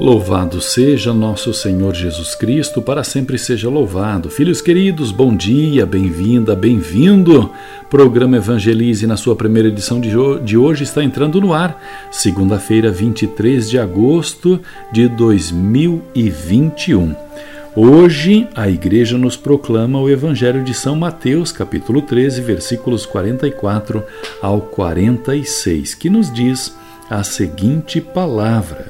Louvado seja nosso Senhor Jesus Cristo, para sempre seja louvado. Filhos queridos, bom dia, bem-vinda, bem-vindo. Programa Evangelize, na sua primeira edição de hoje, está entrando no ar, segunda-feira, 23 de agosto de 2021. Hoje, a igreja nos proclama o Evangelho de São Mateus, capítulo 13, versículos 44 ao 46, que nos diz a seguinte palavra.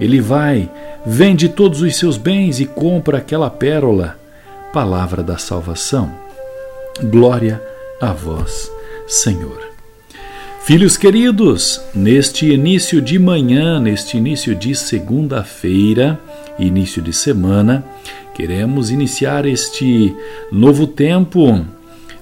ele vai, vende todos os seus bens e compra aquela pérola. Palavra da salvação. Glória a vós, Senhor. Filhos queridos, neste início de manhã, neste início de segunda-feira, início de semana, queremos iniciar este novo tempo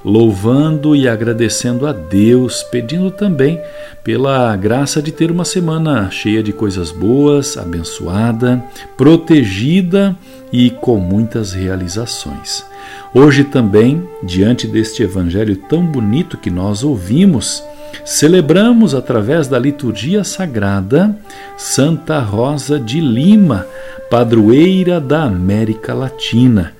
louvando e agradecendo a Deus, pedindo também pela graça de ter uma semana cheia de coisas boas, abençoada, protegida e com muitas realizações. Hoje também, diante deste evangelho tão bonito que nós ouvimos, celebramos através da liturgia sagrada Santa Rosa de Lima, padroeira da América Latina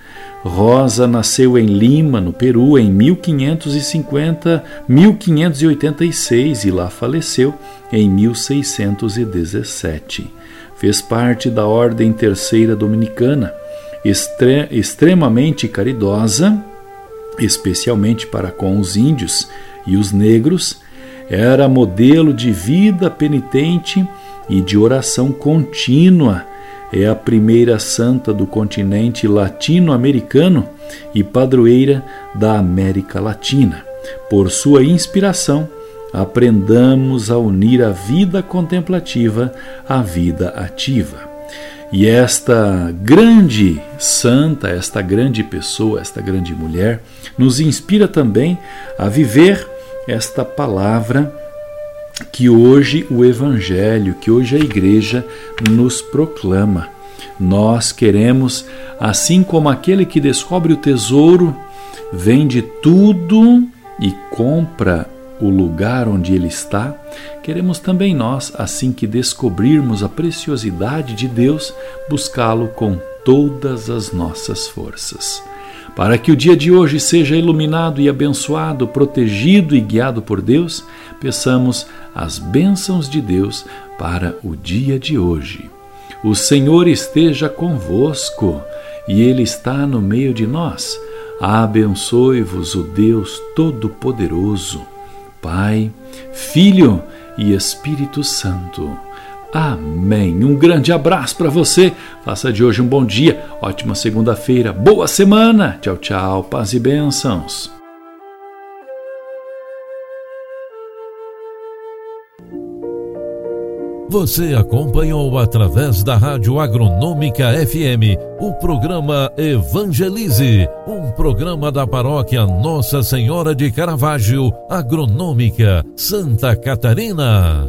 Rosa nasceu em Lima, no Peru, em 1550, 1586 e lá faleceu em 1617. Fez parte da Ordem Terceira Dominicana, extre extremamente caridosa, especialmente para com os índios e os negros, era modelo de vida penitente e de oração contínua é a primeira santa do continente latino-americano e padroeira da América Latina. Por sua inspiração, aprendamos a unir a vida contemplativa à vida ativa. E esta grande santa, esta grande pessoa, esta grande mulher, nos inspira também a viver esta palavra que hoje o Evangelho, que hoje a Igreja nos proclama. Nós queremos, assim como aquele que descobre o tesouro, vende tudo e compra o lugar onde ele está, queremos também nós, assim que descobrirmos a preciosidade de Deus, buscá-lo com todas as nossas forças. Para que o dia de hoje seja iluminado e abençoado, protegido e guiado por Deus, peçamos as bênçãos de Deus para o dia de hoje. O Senhor esteja convosco e Ele está no meio de nós. Abençoe-vos o Deus Todo-Poderoso, Pai, Filho e Espírito Santo. Amém. Um grande abraço para você. Faça de hoje um bom dia, ótima segunda-feira, boa semana. Tchau, tchau. Paz e bênçãos. Você acompanhou através da Rádio Agronômica FM o programa Evangelize, um programa da paróquia Nossa Senhora de Caravaggio, Agronômica, Santa Catarina.